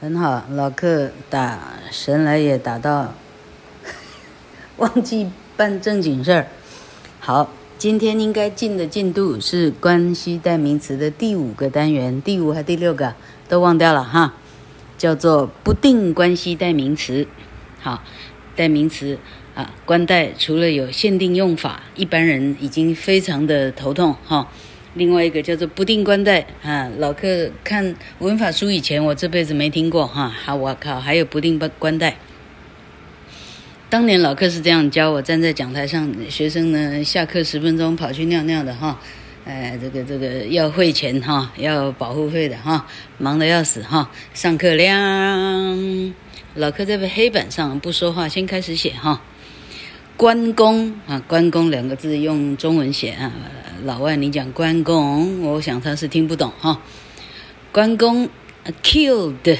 很好，老客打神来也打到 忘记办正经事儿。好，今天应该进的进度是关系代名词的第五个单元，第五还第六个都忘掉了哈，叫做不定关系代名词。好，代名词啊，关代除了有限定用法，一般人已经非常的头痛哈。另外一个叫做不定关带啊，老客看文法书以前，我这辈子没听过哈。好，我靠，还有不定关带。当年老客是这样教我，站在讲台上，学生呢下课十分钟跑去尿尿的哈，哎，这个这个要汇钱哈，要保护费的哈，忙得要死哈。上课亮，老客在黑板上不说话，先开始写哈。关公啊，关公两个字用中文写啊。老外，你讲关公，我想他是听不懂哈。关公 killed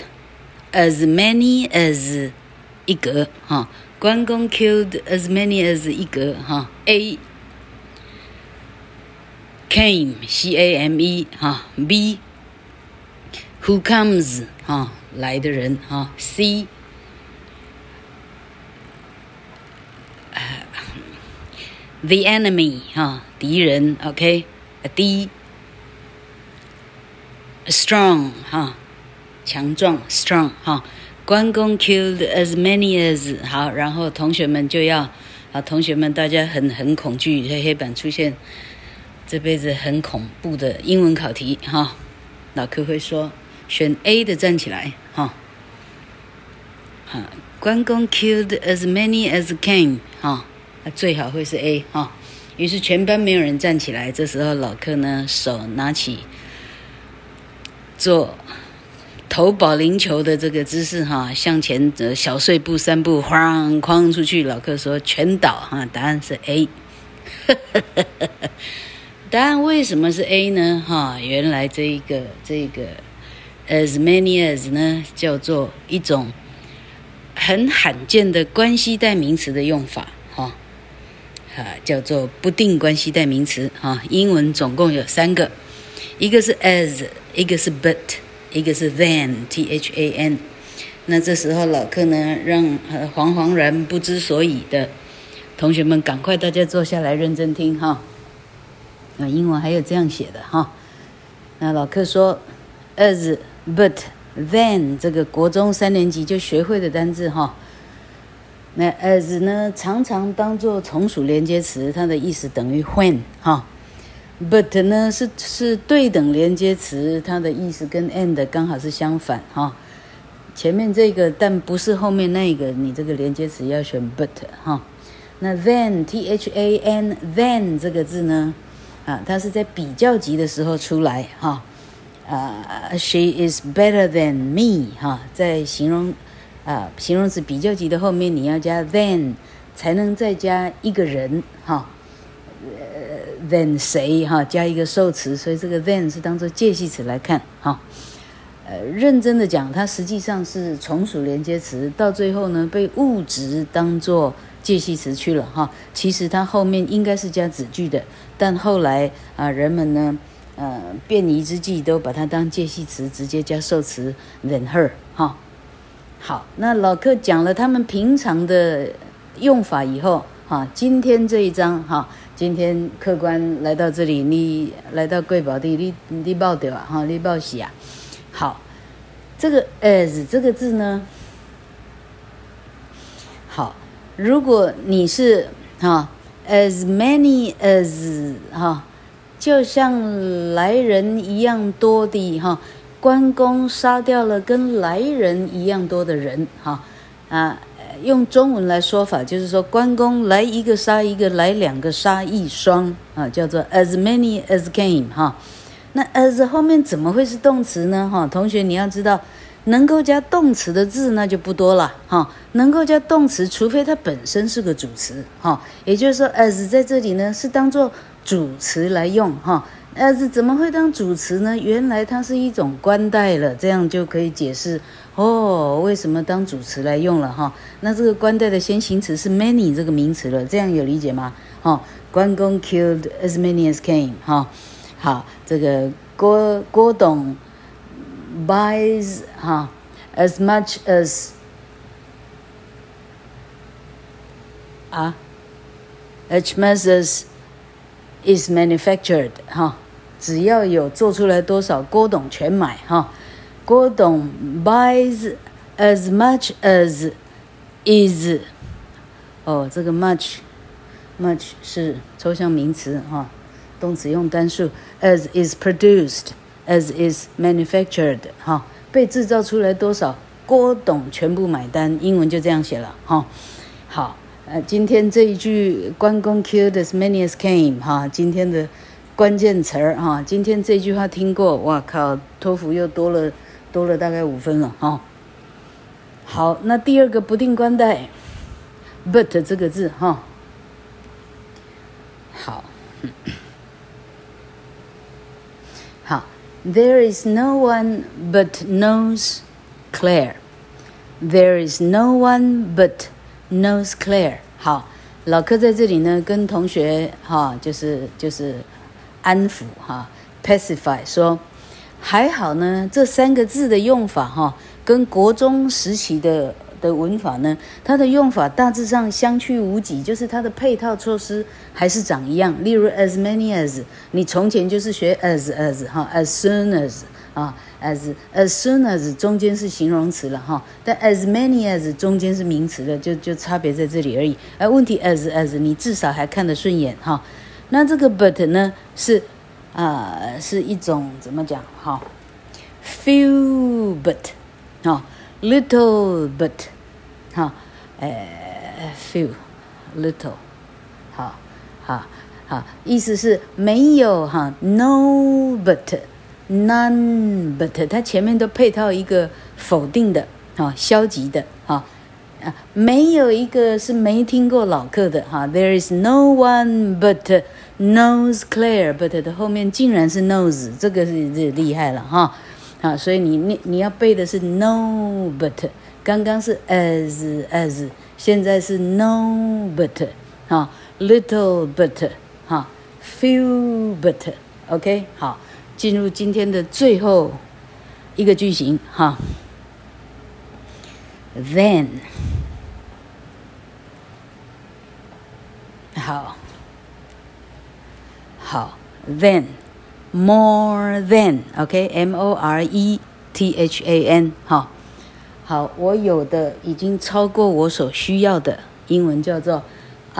as many as 一格哈。关公 killed as many as 一格哈。A came c a m e 哈。B who comes 哈，来的人哈。C The enemy 哈，敌人，OK，a D strong 哈，强壮，strong 哈。关公 killed as many as 好，然后同学们就要啊，同学们大家很很恐惧，在黑板出现这辈子很恐怖的英文考题哈。老柯会说选 A 的站起来哈。啊，关公 killed as many as came 哈。最好会是 A 哈，于是全班没有人站起来。这时候老柯呢，手拿起做投保龄球的这个姿势哈，向前的小碎步三步，哐哐出去。老柯说全倒哈，答案是 A。答案为什么是 A 呢？哈，原来这一个这个 as many as 呢，叫做一种很罕见的关系代名词的用法。啊，叫做不定关系代名词啊。英文总共有三个，一个是 as，一个是 but，一个是 then，t h a n。那这时候老客呢，让惶惶然不知所以的同学们赶快大家坐下来认真听哈。啊，英文还有这样写的哈。那老客说，as，but，than，这个国中三年级就学会的单字哈。那 as 呢，常常当做从属连接词，它的意思等于 when 哈。but 呢是是对等连接词，它的意思跟 and 刚好是相反哈。前面这个，但不是后面那个，你这个连接词要选 but 哈。那 then t h a n then 这个字呢，啊，它是在比较级的时候出来哈。啊，she is better than me 哈，在形容。啊，形容词比较级的后面你要加 than，才能再加一个人哈。呃，than 谁哈，加一个受词，所以这个 than 是当做介系词来看哈。呃，认真的讲，它实际上是从属连接词，到最后呢被物质当做介系词去了哈。其实它后面应该是加子句的，但后来啊，人们呢，呃，便宜之计都把它当介系词，直接加受词 than her 哈。好，那老客讲了他们平常的用法以后，哈，今天这一章哈，今天客官来到这里，你来到贵宝地，你你报对吧？哈，你报喜啊。好，这个 as 这个字呢，好，如果你是哈 as many as 哈，就像来人一样多的哈。关公杀掉了跟来人一样多的人，哈啊，用中文来说法就是说，关公来一个杀一个，来两个杀一双，啊，叫做 as many as came，哈。那 as 后面怎么会是动词呢？哈，同学你要知道，能够加动词的字那就不多了，哈，能够加动词，除非它本身是个主词，哈，也就是说 as 在这里呢是当做主词来用，哈。As 怎么会当主词呢？原来它是一种关代了，这样就可以解释哦，为什么当主词来用了哈？那这个关代的先行词是 many 这个名词了，这样有理解吗？哈，关公 killed as many as came 哈，好，这个郭郭董 buys 哈 as much as 啊，as much as is manufactured 哈，只要有做出来多少，郭董全买哈。郭董 buys as much as is 哦，这个 much much 是抽象名词哈，动词用单数 as is produced as is manufactured 哈，被制造出来多少，郭董全部买单，英文就这样写了哈。好。呃，今天这一句关公 killed as many as came 哈，今天的关键词儿哈，今天这句话听过，哇靠，托福又多了多了大概五分了哈。好，那第二个不定冠带，but 这个字哈，好，好，There is no one but knows Claire. There is no one but Knows Claire，好，老柯在这里呢，跟同学哈，就是就是安抚哈，pacify 说，还好呢，这三个字的用法哈，跟国中时期的的文法呢，它的用法大致上相去无几，就是它的配套措施还是长一样。例如 as many as，你从前就是学 as as 哈，as soon as。啊，as as soon as 中间是形容词了哈，但 as many as 中间是名词的，就就差别在这里而已。而问题 as as 你至少还看得顺眼哈。那这个 but 呢是啊、呃、是一种怎么讲哈？few but 哈，little but 哈，呃 few little 好好好，意思是没有哈，no but。None but 它前面都配套一个否定的啊，消极的啊啊，没有一个是没听过老客的哈。There is no one but knows Claire，but 的后面竟然是 knows，这个是这厉害了哈啊！所以你你你要背的是 no but，刚刚是 as as，现在是 no but 哈，little but 哈，few but，OK 好。进入今天的最后一个句型哈，then 好，好，then more than OK，M O R E T H A N 好，好，我有的已经超过我所需要的，英文叫做。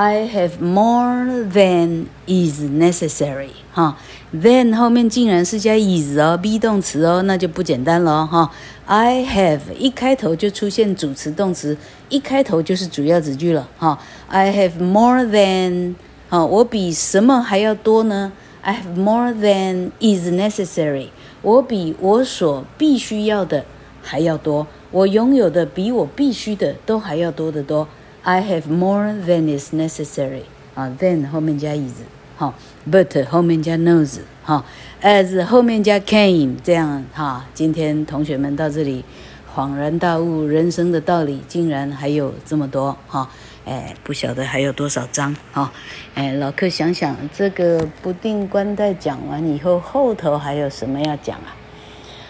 I have more than is necessary，哈，then 后面竟然是加 is 哦，be 动词哦，那就不简单了哈。I have 一开头就出现主词动词，一开头就是主要子句了哈。I have more than，哈，我比什么还要多呢？I have more than is necessary，我比我所必须要的还要多，我拥有的比我必须的都还要多得多。I have more than is necessary 啊，than 后面加 is 好，but 后面加 knows 好，as 后面加 came 这样哈。今天同学们到这里恍然大悟，人生的道理竟然还有这么多哈！哎，不晓得还有多少章哈！哎，老客想想这个不定冠带讲完以后，后头还有什么要讲啊？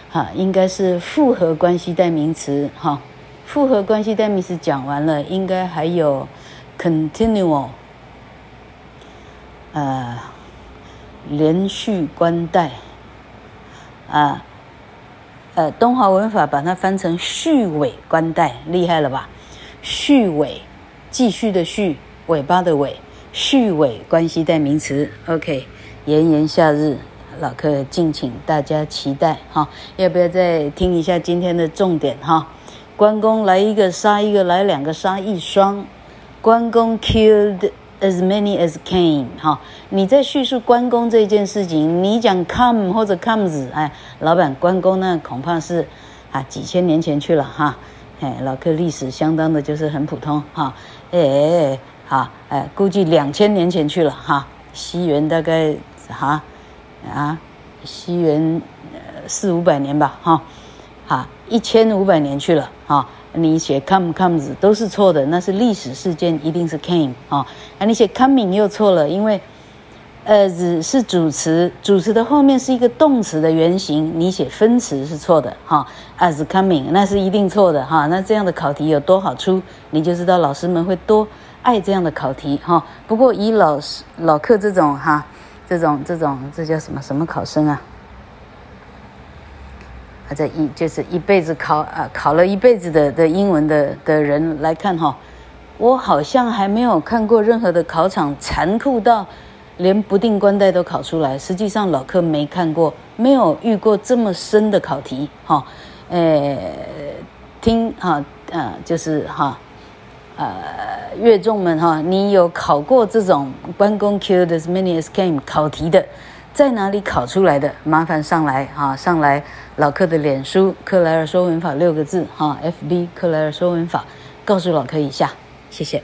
哈，应该是复合关系代名词哈。复合关系代名词讲完了，应该还有 continual，呃，连续关带，啊，呃，东华文法把它翻成续尾关带，厉害了吧？续尾，继续的续，尾巴的尾，续尾关系代名词。OK，炎炎夏日，老客敬请大家期待哈，要不要再听一下今天的重点哈？关公来一个杀一个，来两个杀一双。关公 killed as many as came。哈，你在叙述关公这件事情，你讲 come 或者 comes，哎，老板，关公呢恐怕是啊几千年前去了哈。哎，老客历史相当的就是很普通哈。哎，好，哎，估计两千年前去了哈。西元大概哈啊，西元四五百年吧哈。哈，一千五百年去了，哈，你写 come comes 都是错的，那是历史事件，一定是 came，哈，啊，你写 coming 又错了，因为 as 是主词，主词的后面是一个动词的原形，你写分词是错的哈。as coming 那是一定错的哈。那这样的考题有多好出，你就知道老师们会多爱这样的考题哈。不过以老师老客这种哈，这种这种这叫什么什么考生啊？啊，这一就是一辈子考啊考了一辈子的的英文的的人来看哈。我好像还没有看过任何的考场残酷到连不定冠带都考出来。实际上老课没看过，没有遇过这么深的考题。哈，呃，听哈，呃，就是哈，呃，乐众们哈，你有考过这种关公 kill as many as came 考题的，在哪里考出来的？麻烦上来哈，上来老客的脸书克莱尔说文法六个字哈，FB 克莱尔说文法，告诉老客一下。谢谢。